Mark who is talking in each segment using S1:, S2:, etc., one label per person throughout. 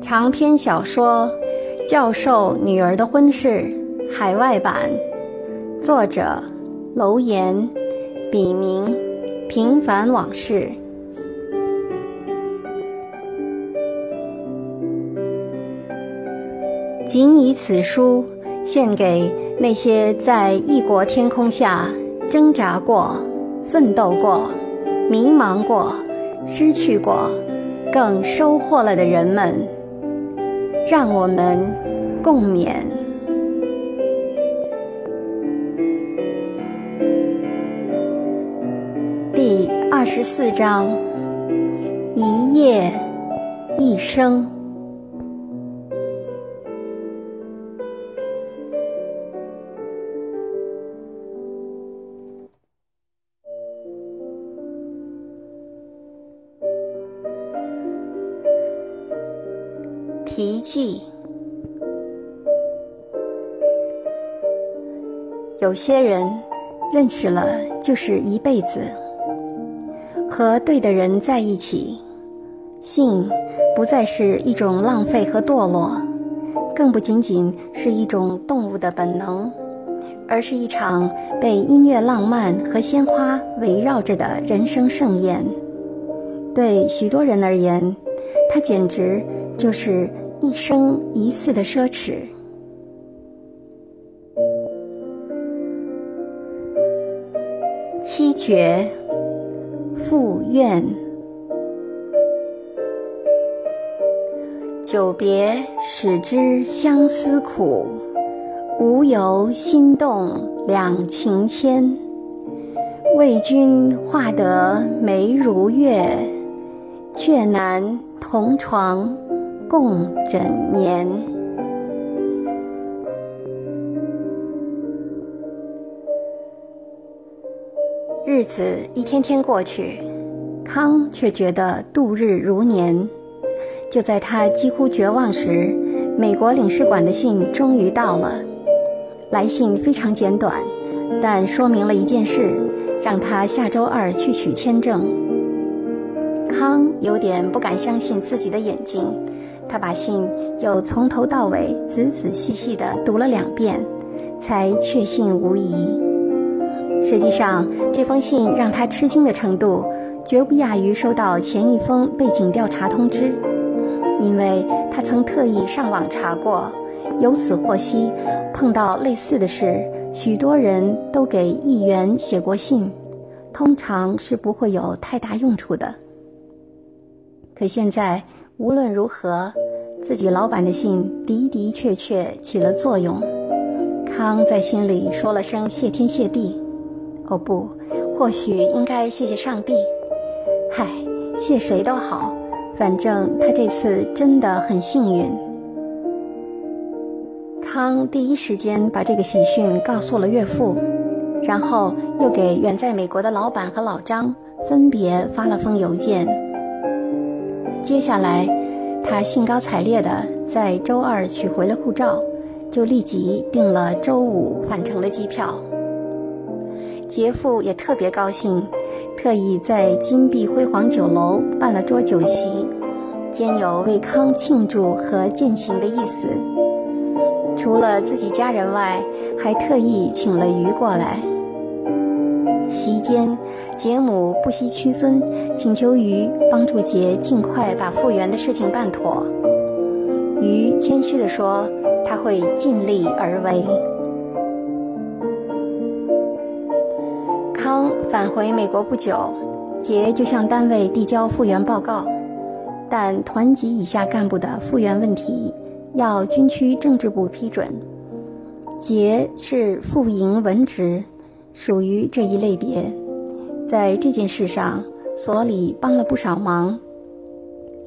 S1: 长篇小说《教授女儿的婚事》海外版，作者楼岩，笔名平凡往事。仅以此书献给那些在异国天空下挣扎过、奋斗过、迷茫过、失去过，更收获了的人们。让我们共勉。第二十四章：一夜一生。题记：有些人认识了就是一辈子，和对的人在一起，性不再是一种浪费和堕落，更不仅仅是一种动物的本能，而是一场被音乐浪漫和鲜花围绕着的人生盛宴。对许多人而言，它简直就是。一生一次的奢侈，七绝复怨，久别始知相思苦，无由心动两情牵。为君画得眉如月，却难同床。共枕眠，日子一天天过去，康却觉得度日如年。就在他几乎绝望时，美国领事馆的信终于到了。来信非常简短，但说明了一件事，让他下周二去取签证。康有点不敢相信自己的眼睛。他把信又从头到尾仔仔细细地读了两遍，才确信无疑。实际上，这封信让他吃惊的程度，绝不亚于收到前一封背景调查通知，因为他曾特意上网查过，由此获悉，碰到类似的事，许多人都给议员写过信，通常是不会有太大用处的。可现在。无论如何，自己老板的信的的确确起了作用。康在心里说了声谢天谢地。哦不，或许应该谢谢上帝。嗨，谢谁都好，反正他这次真的很幸运。康第一时间把这个喜讯告诉了岳父，然后又给远在美国的老板和老张分别发了封邮件。接下来，他兴高采烈地在周二取回了护照，就立即订了周五返程的机票。杰父也特别高兴，特意在金碧辉煌酒楼办了桌酒席，兼有为康庆祝和饯行的意思。除了自己家人外，还特意请了鱼过来。席间，杰母不惜屈尊，请求于帮助杰尽快把复原的事情办妥。于谦虚地说：“他会尽力而为。”康返回美国不久，杰就向单位递交复原报告，但团级以下干部的复原问题要军区政治部批准。杰是副营文职。属于这一类别，在这件事上，所里帮了不少忙。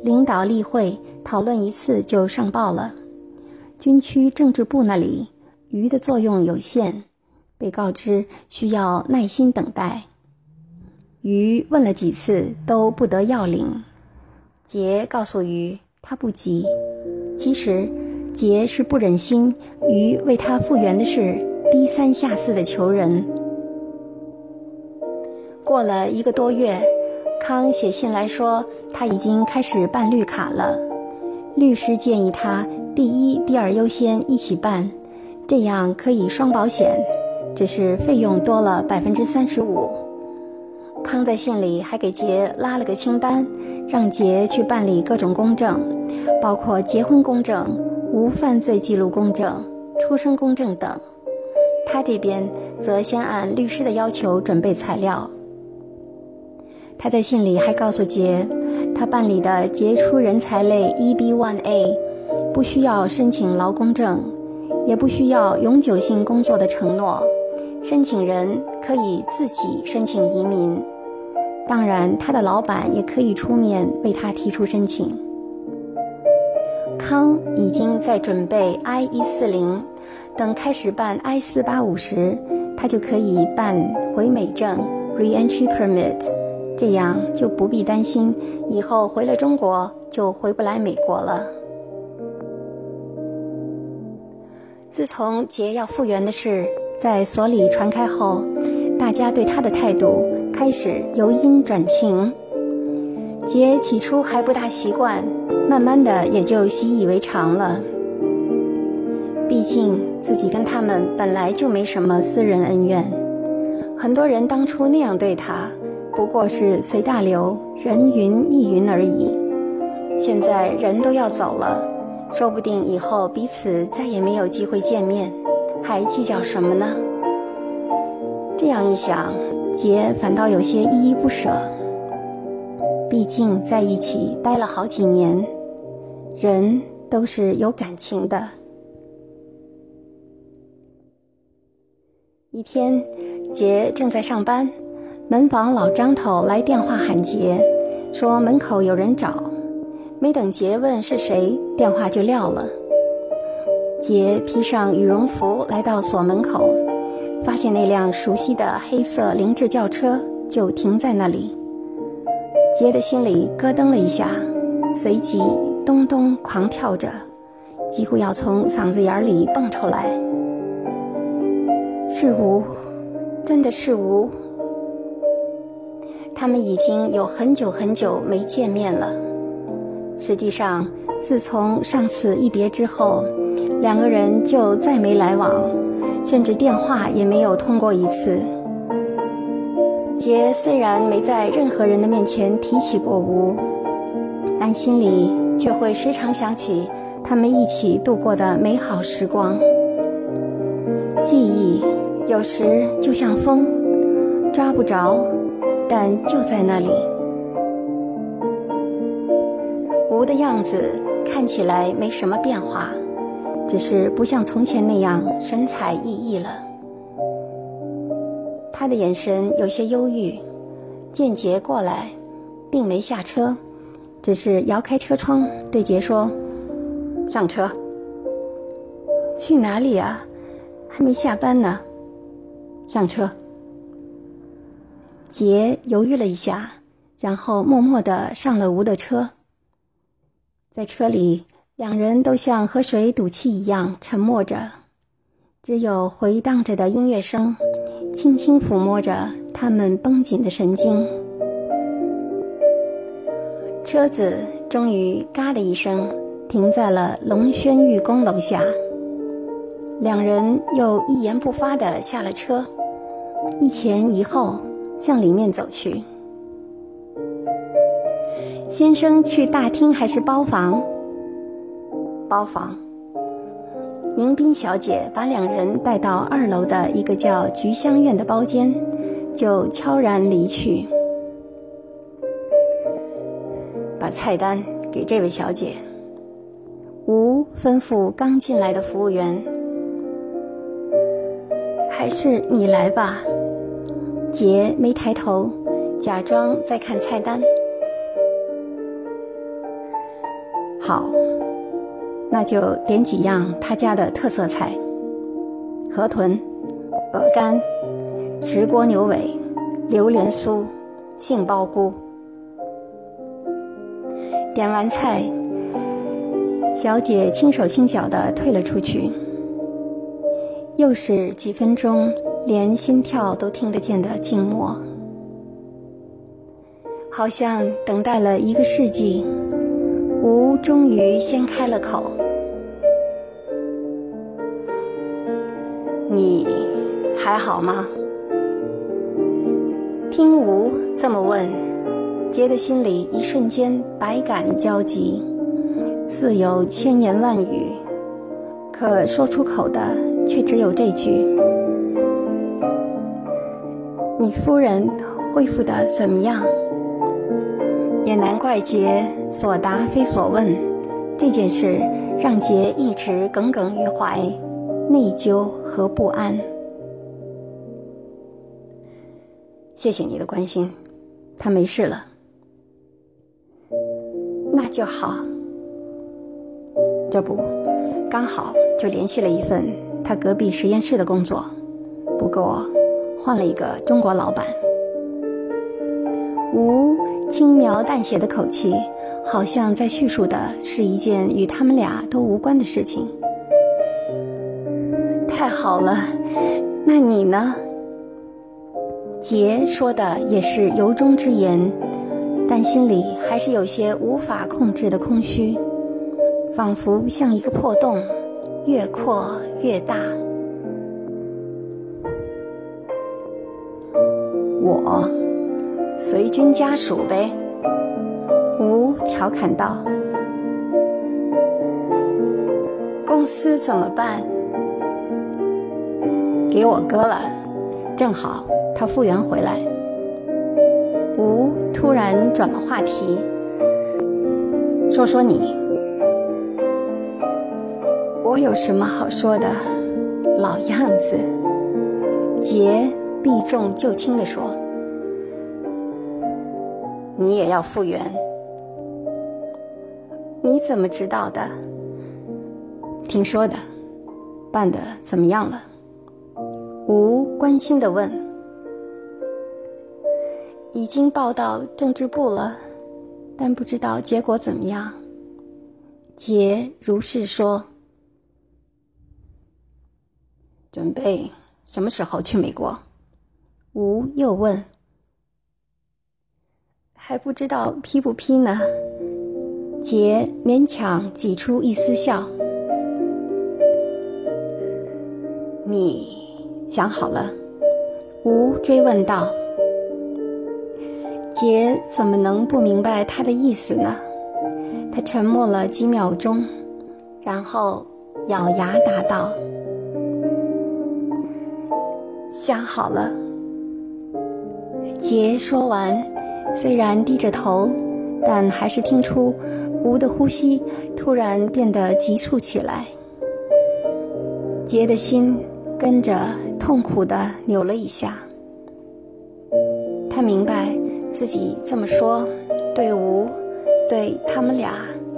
S1: 领导例会讨论一次就上报了，军区政治部那里，鱼的作用有限，被告知需要耐心等待。鱼问了几次都不得要领，杰告诉鱼他不急。其实，杰是不忍心鱼为他复原的事低三下四的求人。过了一个多月，康写信来说他已经开始办绿卡了。律师建议他第一、第二优先一起办，这样可以双保险，只是费用多了百分之三十五。康在信里还给杰拉了个清单，让杰去办理各种公证，包括结婚公证、无犯罪记录公证、出生公证等。他这边则先按律师的要求准备材料。他在信里还告诉杰，他办理的杰出人才类 EB-1A 不需要申请劳工证，也不需要永久性工作的承诺，申请人可以自己申请移民。当然，他的老板也可以出面为他提出申请。康已经在准备 I-140，等开始办 I-485 时，他就可以办回美证 （Re-entry Permit），这样就不必担心以后回了中国就回不来美国了。自从杰要复原的事在所里传开后，大家对他的态度。开始由阴转晴，杰起初还不大习惯，慢慢的也就习以为常了。毕竟自己跟他们本来就没什么私人恩怨，很多人当初那样对他，不过是随大流，人云亦云而已。现在人都要走了，说不定以后彼此再也没有机会见面，还计较什么呢？这样一想。杰反倒有些依依不舍，毕竟在一起待了好几年，人都是有感情的。一天，杰正在上班，门房老张头来电话喊杰，说门口有人找。没等杰问是谁，电话就撂了。杰披上羽绒服来到锁门口。发现那辆熟悉的黑色凌志轿车就停在那里，杰的心里咯噔了一下，随即咚咚狂跳着，几乎要从嗓子眼里蹦出来。是吴，真的是吴。他们已经有很久很久没见面了。实际上，自从上次一别之后，两个人就再没来往。甚至电话也没有通过一次。杰虽然没在任何人的面前提起过吴，但心里却会时常想起他们一起度过的美好时光。记忆有时就像风，抓不着，但就在那里。吴的样子看起来没什么变化。只是不像从前那样神采奕奕了。他的眼神有些忧郁，见杰过来，并没下车，只是摇开车窗对杰说：“上车。”“去哪里啊？还没下班呢。”“上车。”杰犹豫了一下，然后默默地上了吴的车，在车里。两人都像和水赌气一样沉默着，只有回荡着的音乐声，轻轻抚摸着他们绷紧的神经。车子终于“嘎”的一声停在了龙轩玉宫楼下，两人又一言不发地下了车，一前一后向里面走去。先生去大厅还是包房？包房，迎宾小姐把两人带到二楼的一个叫菊香院的包间，就悄然离去。把菜单给这位小姐。吴吩咐刚进来的服务员。还是你来吧。杰没抬头，假装在看菜单。好。那就点几样他家的特色菜：河豚、鹅肝、石锅牛尾、榴莲酥、杏鲍菇。点完菜，小姐轻手轻脚地退了出去。又是几分钟连心跳都听得见的静默。好像等待了一个世纪，吴终于先开了口：“你还好吗？”听吴这么问，杰的心里一瞬间百感交集，似有千言万语，可说出口的却只有这句：“你夫人恢复的怎么样？”也难怪杰所答非所问，这件事让杰一直耿耿于怀，内疚和不安。谢谢你的关心，他没事了，那就好。这不，刚好就联系了一份他隔壁实验室的工作，不过换了一个中国老板。吴。轻描淡写的口气，好像在叙述的是一件与他们俩都无关的事情。太好了，那你呢？杰说的也是由衷之言，但心里还是有些无法控制的空虚，仿佛像一个破洞，越扩越大。我。随军家属呗，吴调侃道：“公司怎么办？给我割了，正好他复员回来。”吴突然转了话题，说说你，我有什么好说的？老样子。杰避重就轻地说。你也要复原？你怎么知道的？听说的。办的怎么样了？吴关心的问。已经报到政治部了，但不知道结果怎么样。杰如是说。准备什么时候去美国？吴又问。还不知道批不批呢？杰勉强挤出一丝笑。你想好了？吴追问道。杰怎么能不明白他的意思呢？他沉默了几秒钟，然后咬牙答道：“想好了。”杰说完。虽然低着头，但还是听出吴的呼吸突然变得急促起来。杰的心跟着痛苦地扭了一下。他明白自己这么说，对吴，对他们俩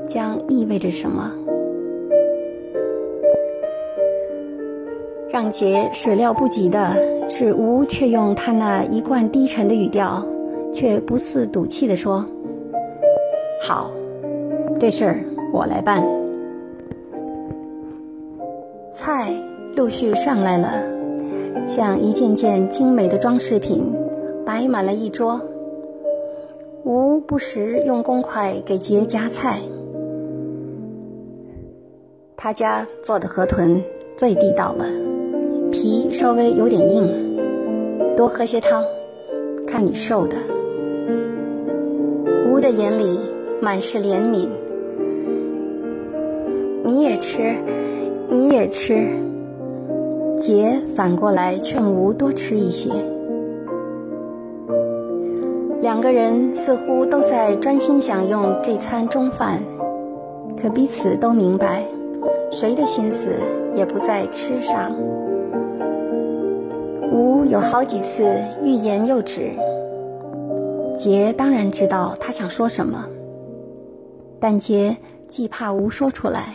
S1: 将意味着什么。让杰始料不及的是，吴却用他那一贯低沉的语调。却不似赌气地说：“好，这事儿我来办。”菜陆续上来了，像一件件精美的装饰品，摆满了一桌。吴不时用公筷给杰夹菜。他家做的河豚最地道了，皮稍微有点硬，多喝些汤，看你瘦的。吴的眼里满是怜悯。你也吃，你也吃。杰反过来劝吴多吃一些。两个人似乎都在专心享用这餐中饭，可彼此都明白，谁的心思也不在吃上。吴有好几次欲言又止。杰当然知道他想说什么，但杰既怕吴说出来，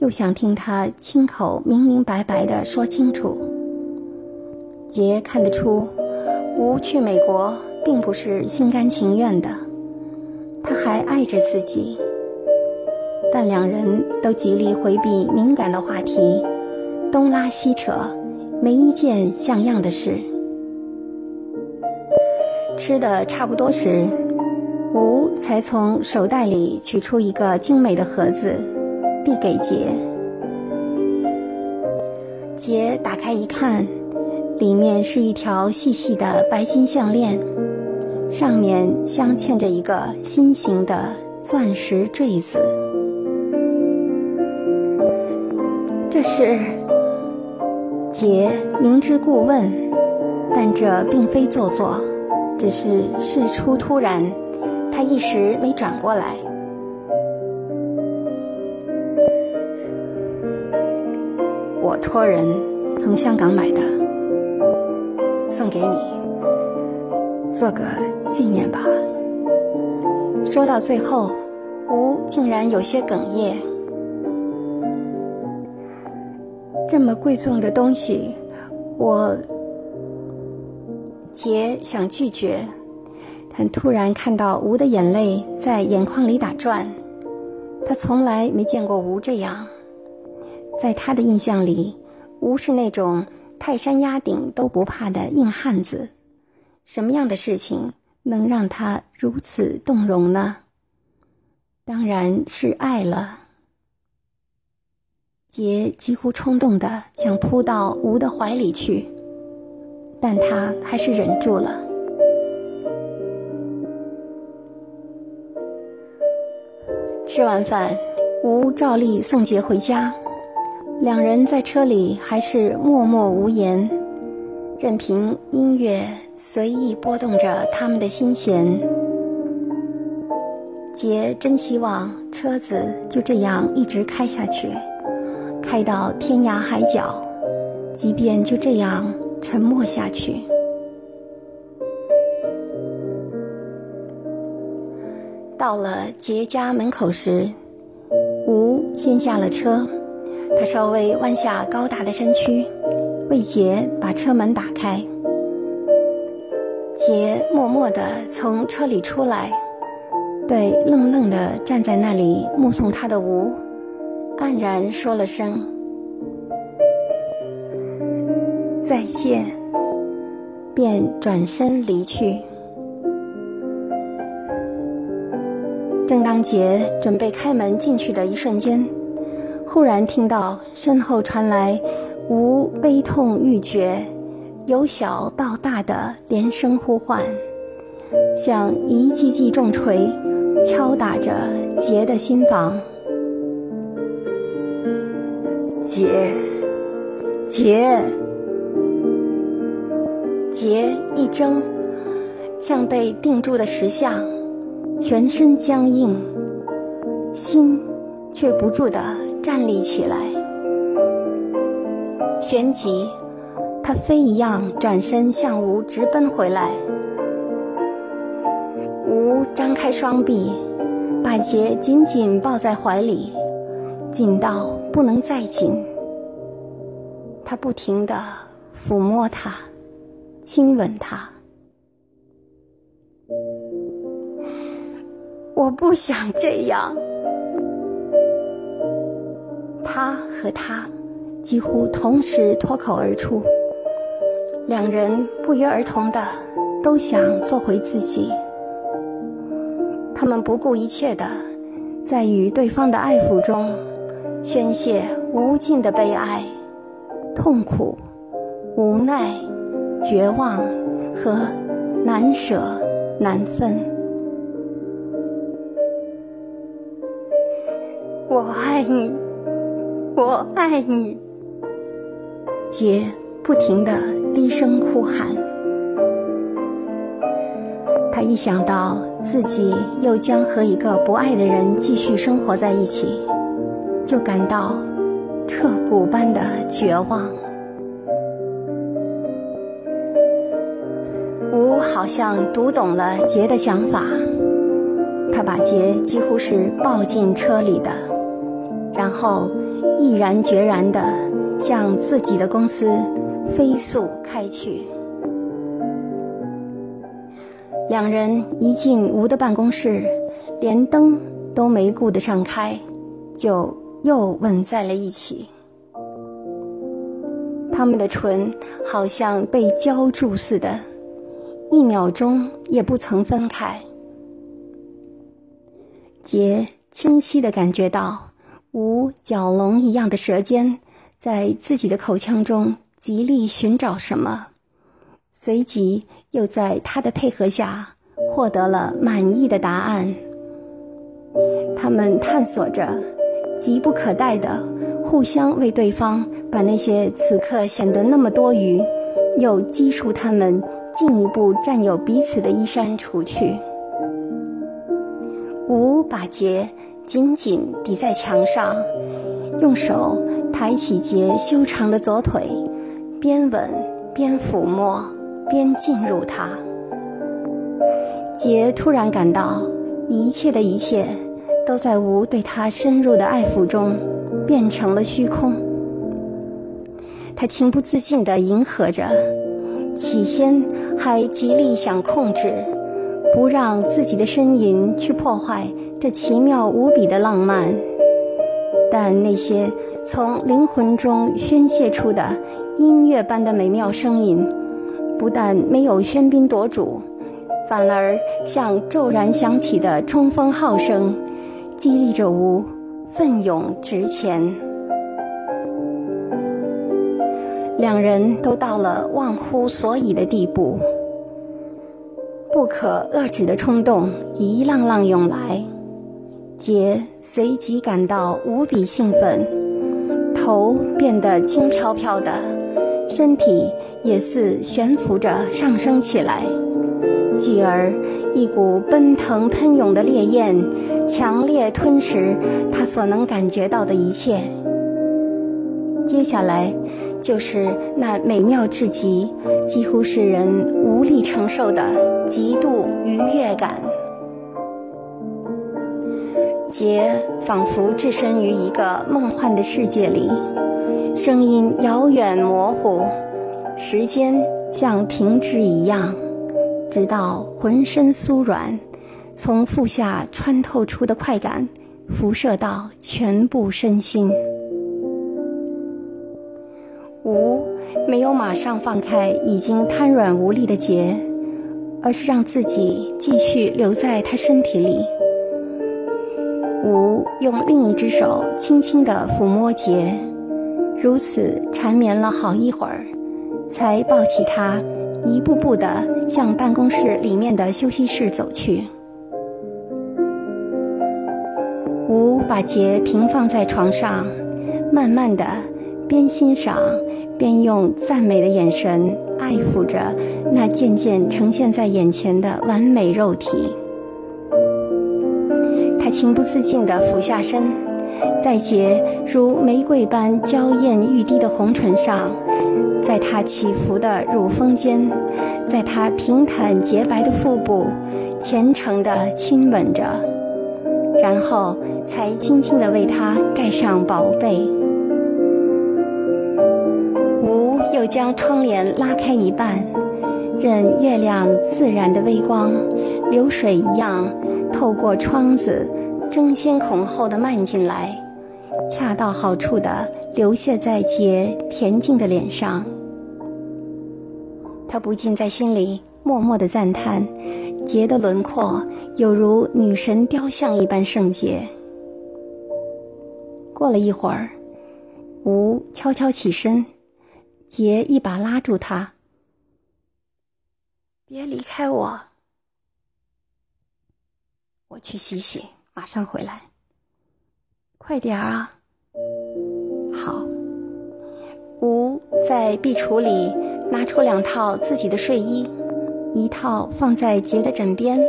S1: 又想听他亲口明明白白的说清楚。杰看得出，吴去美国并不是心甘情愿的，他还爱着自己，但两人都极力回避敏感的话题，东拉西扯，没一件像样的事。吃的差不多时，吴才从手袋里取出一个精美的盒子，递给杰。杰打开一看，里面是一条细细的白金项链，上面镶嵌着一个心形的钻石坠子。这是杰明知故问，但这并非做作，只是事出突然。他一时没转过来。我托人从香港买的，送给你，做个纪念吧。说到最后，吴竟然有些哽咽。这么贵重的东西，我杰想拒绝。但突然看到吴的眼泪在眼眶里打转，他从来没见过吴这样。在他的印象里，吴是那种泰山压顶都不怕的硬汉子。什么样的事情能让他如此动容呢？当然是爱了。杰几乎冲动的想扑到吴的怀里去，但他还是忍住了。吃完饭，吴照例送杰回家。两人在车里还是默默无言，任凭音乐随意拨动着他们的心弦。杰真希望车子就这样一直开下去，开到天涯海角，即便就这样沉默下去。到了杰家门口时，吴先下了车，他稍微弯下高大的身躯，为杰把车门打开。杰默默地从车里出来，对愣愣地站在那里目送他的吴，黯然说了声再见，便转身离去。正当杰准备开门进去的一瞬间，忽然听到身后传来无悲痛欲绝、由小到大的连声呼唤，像一记记重锤敲打着杰的心房。杰，杰，杰一怔，像被定住的石像。全身僵硬，心却不住地站立起来。旋即，他飞一样转身向吴直奔回来。吴张开双臂，把杰紧紧抱在怀里，紧到不能再紧。他不停地抚摸他，亲吻他。我不想这样。他和他几乎同时脱口而出，两人不约而同的都想做回自己。他们不顾一切的在与对方的爱抚中宣泄无尽的悲哀、痛苦、无奈、绝望和难舍难分。我爱你，我爱你。杰不停的低声哭喊。他一想到自己又将和一个不爱的人继续生活在一起，就感到彻骨般的绝望。吴好像读懂了杰的想法，他把杰几乎是抱进车里的。然后，毅然决然地向自己的公司飞速开去。两人一进吴的办公室，连灯都没顾得上开，就又吻在了一起。他们的唇好像被浇筑似的，一秒钟也不曾分开。杰清晰地感觉到吴蛟龙一样的舌尖在自己的口腔中极力寻找什么，随即又在他的配合下获得了满意的答案。他们探索着，急不可待地互相为对方把那些此刻显得那么多余，又激出他们进一步占有彼此的衣衫除去。吴把杰紧紧抵在墙上，用手抬起杰修长的左腿，边吻边抚摸，边进入他。杰突然感到，一切的一切都在吴对他深入的爱抚中变成了虚空。他情不自禁地迎合着，起先还极力想控制。不让自己的呻吟去破坏这奇妙无比的浪漫，但那些从灵魂中宣泄出的音乐般的美妙声音，不但没有喧宾夺主，反而像骤然响起的冲锋号声，激励着吾奋勇直前。两人都到了忘乎所以的地步。不可遏止的冲动一浪浪涌来，杰随即感到无比兴奋，头变得轻飘飘的，身体也似悬浮着上升起来，继而一股奔腾喷涌的烈焰，强烈吞噬他所能感觉到的一切。接下来。就是那美妙至极、几乎使人无力承受的极度愉悦感。杰仿佛置身于一个梦幻的世界里，声音遥远模糊，时间像停止一样，直到浑身酥软，从腹下穿透出的快感辐射到全部身心。吴没有马上放开已经瘫软无力的杰，而是让自己继续留在他身体里。吴用另一只手轻轻地抚摸杰，如此缠绵了好一会儿，才抱起他，一步步地向办公室里面的休息室走去。吴把杰平放在床上，慢慢地。边欣赏，边用赞美的眼神爱抚着那渐渐呈现在眼前的完美肉体。他情不自禁地俯下身，在洁如玫瑰般娇艳欲滴的红唇上，在她起伏的乳峰间，在她平坦洁白的腹部，虔诚地亲吻着，然后才轻轻地为她盖上宝贝。又将窗帘拉开一半，任月亮自然的微光，流水一样透过窗子争先恐后的漫进来，恰到好处的流泻在杰恬静的脸上。他不禁在心里默默的赞叹，杰的轮廓有如女神雕像一般圣洁。过了一会儿，吴悄悄起身。杰一把拉住他，别离开我，我去洗洗，马上回来。快点儿啊！好。吴在壁橱里拿出两套自己的睡衣，一套放在杰的枕边，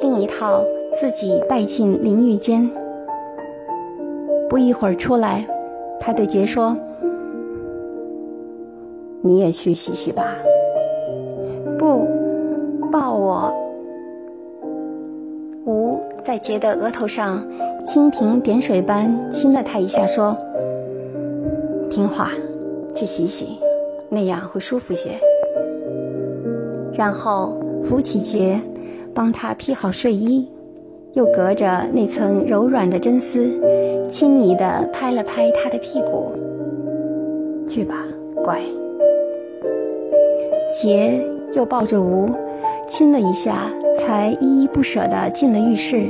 S1: 另一套自己带进淋浴间。不一会儿出来，他对杰说。你也去洗洗吧。不，抱我。吴在杰的额头上蜻蜓点水般亲了他一下，说：“听话，去洗洗，那样会舒服些。”然后扶起杰，帮他披好睡衣，又隔着那层柔软的真丝，亲昵地拍了拍他的屁股：“去吧，乖。”杰又抱着吴，亲了一下，才依依不舍地进了浴室。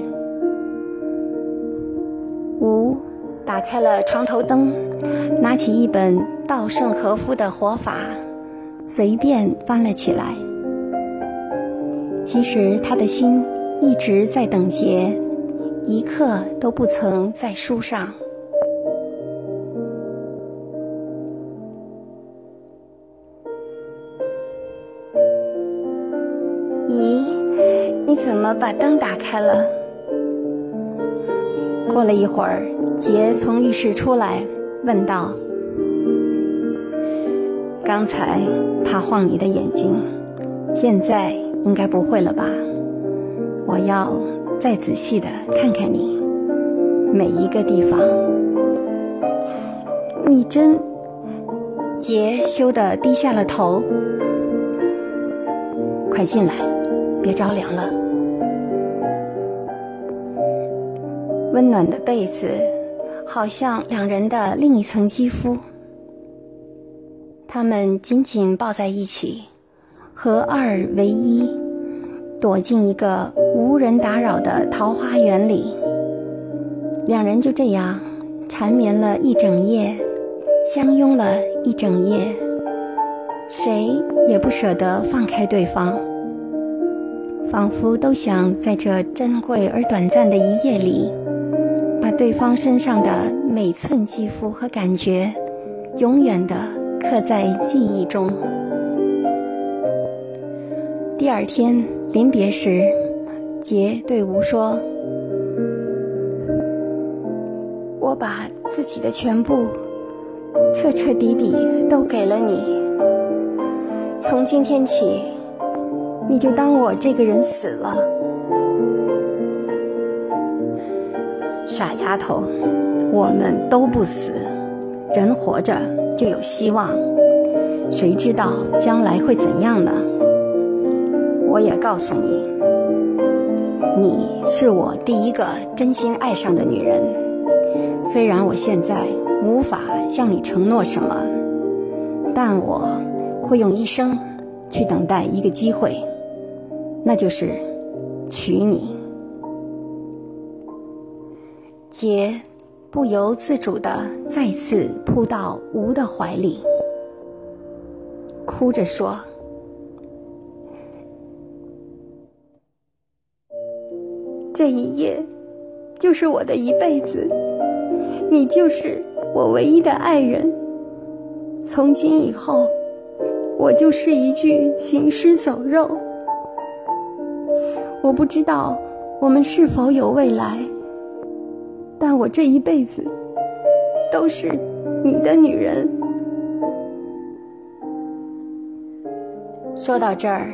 S1: 吴打开了床头灯，拿起一本稻盛和夫的《活法》，随便翻了起来。其实他的心一直在等杰，一刻都不曾在书上。你怎么把灯打开了？过了一会儿，杰从浴室出来，问道：“刚才怕晃你的眼睛，现在应该不会了吧？我要再仔细的看看你每一个地方。你真……”杰羞得低下了头。快进来，别着凉了。温暖的被子，好像两人的另一层肌肤。他们紧紧抱在一起，合二为一，躲进一个无人打扰的桃花源里。两人就这样缠绵了一整夜，相拥了一整夜，谁也不舍得放开对方，仿佛都想在这珍贵而短暂的一夜里。对方身上的每寸肌肤和感觉，永远的刻在记忆中。第二天临别时，杰对吴说：“我把自己的全部，彻彻底底都给了你。从今天起，你就当我这个人死了。”傻丫头，我们都不死，人活着就有希望。谁知道将来会怎样呢？我也告诉你，你是我第一个真心爱上的女人。虽然我现在无法向你承诺什么，但我会用一生去等待一个机会，那就是娶你。杰不由自主地再次扑到吴的怀里，哭着说：“这一夜就是我的一辈子，你就是我唯一的爱人。从今以后，我就是一具行尸走肉。我不知道我们是否有未来。”但我这一辈子都是你的女人。说到这儿，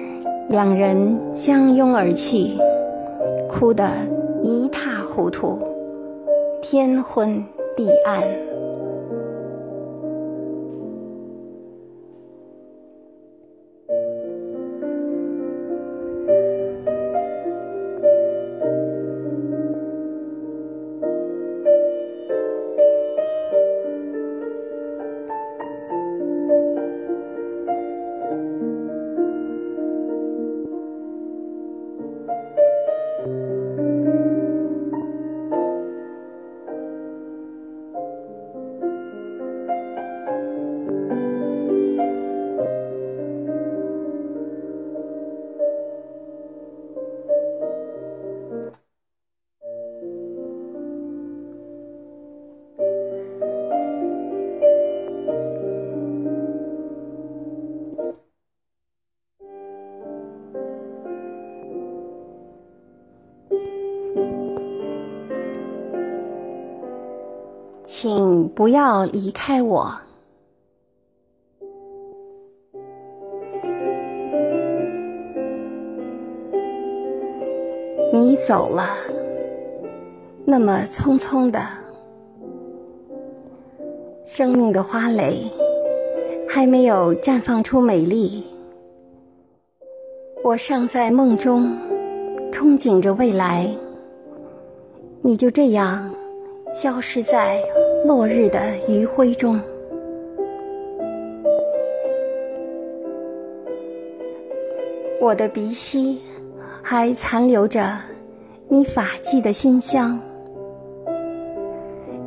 S1: 两人相拥而泣，哭得一塌糊涂，天昏地暗。不要离开我。你走了，那么匆匆的，生命的花蕾还没有绽放出美丽，我尚在梦中憧憬着未来，你就这样消失在。落日的余晖中，我的鼻息还残留着你发髻的馨香。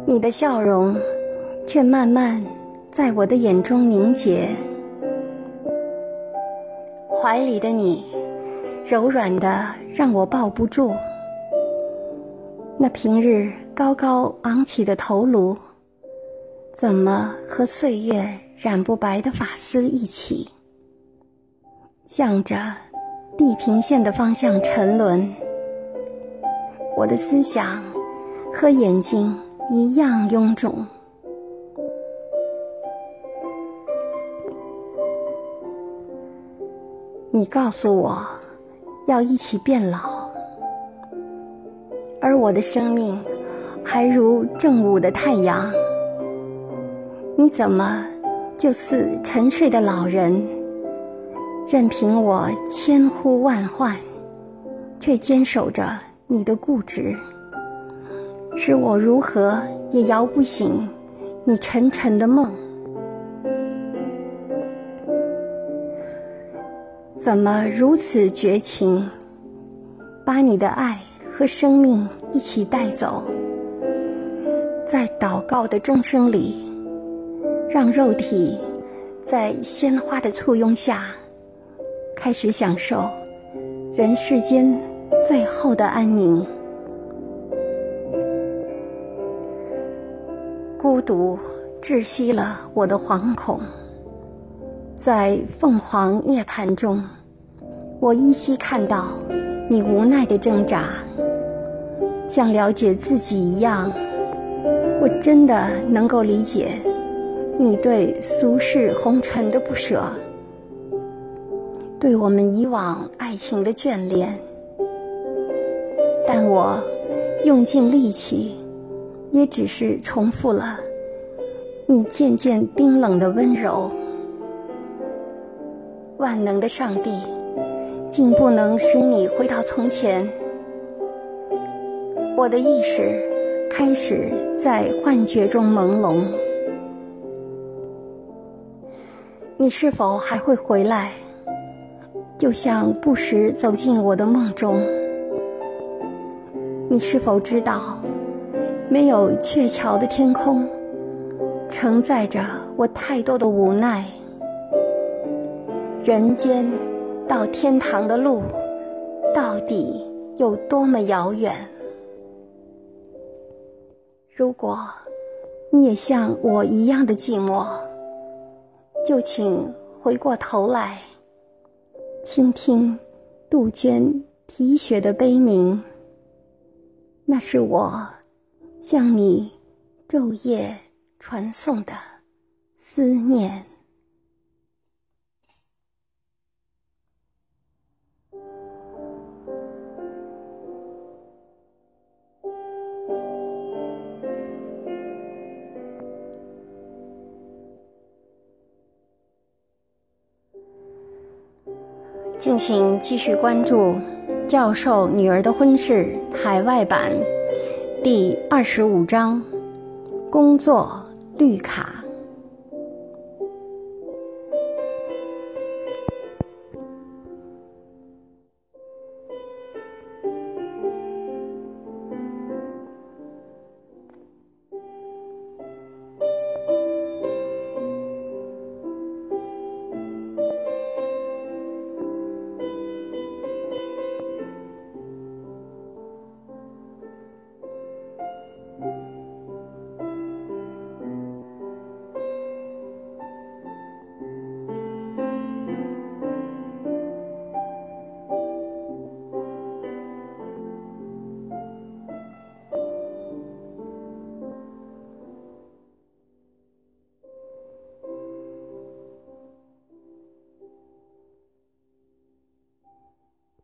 S1: 你的笑容却慢慢在我的眼中凝结。怀里的你，柔软的让我抱不住。那平日高高昂起的头颅，怎么和岁月染不白的发丝一起，向着地平线的方向沉沦？我的思想和眼睛一样臃肿。你告诉我，要一起变老，而我的生命还如正午的太阳。你怎么就似沉睡的老人，任凭我千呼万唤，却坚守着你的固执，使我如何也摇不醒你沉沉的梦。怎么如此绝情，把你的爱和生命一起带走，在祷告的钟声里，让肉体在鲜花的簇拥下，开始享受人世间最后的安宁。孤独窒息了我的惶恐。在凤凰涅槃中，我依稀看到你无奈的挣扎，像了解自己一样。我真的能够理解你对俗世红尘的不舍，对我们以往爱情的眷恋。但我用尽力气，也只是重复了你渐渐冰冷的温柔。万能的上帝，竟不能使你回到从前。我的意识开始在幻觉中朦胧。你是否还会回来？就像不时走进我的梦中。你是否知道，没有鹊桥的天空，承载着我太多的无奈。人间到天堂的路，到底有多么遥远？如果你也像我一样的寂寞，就请回过头来，倾听杜鹃啼血的悲鸣。那是我向你昼夜传颂的思念。敬请继续关注《教授女儿的婚事》海外版第二十五章：工作绿卡。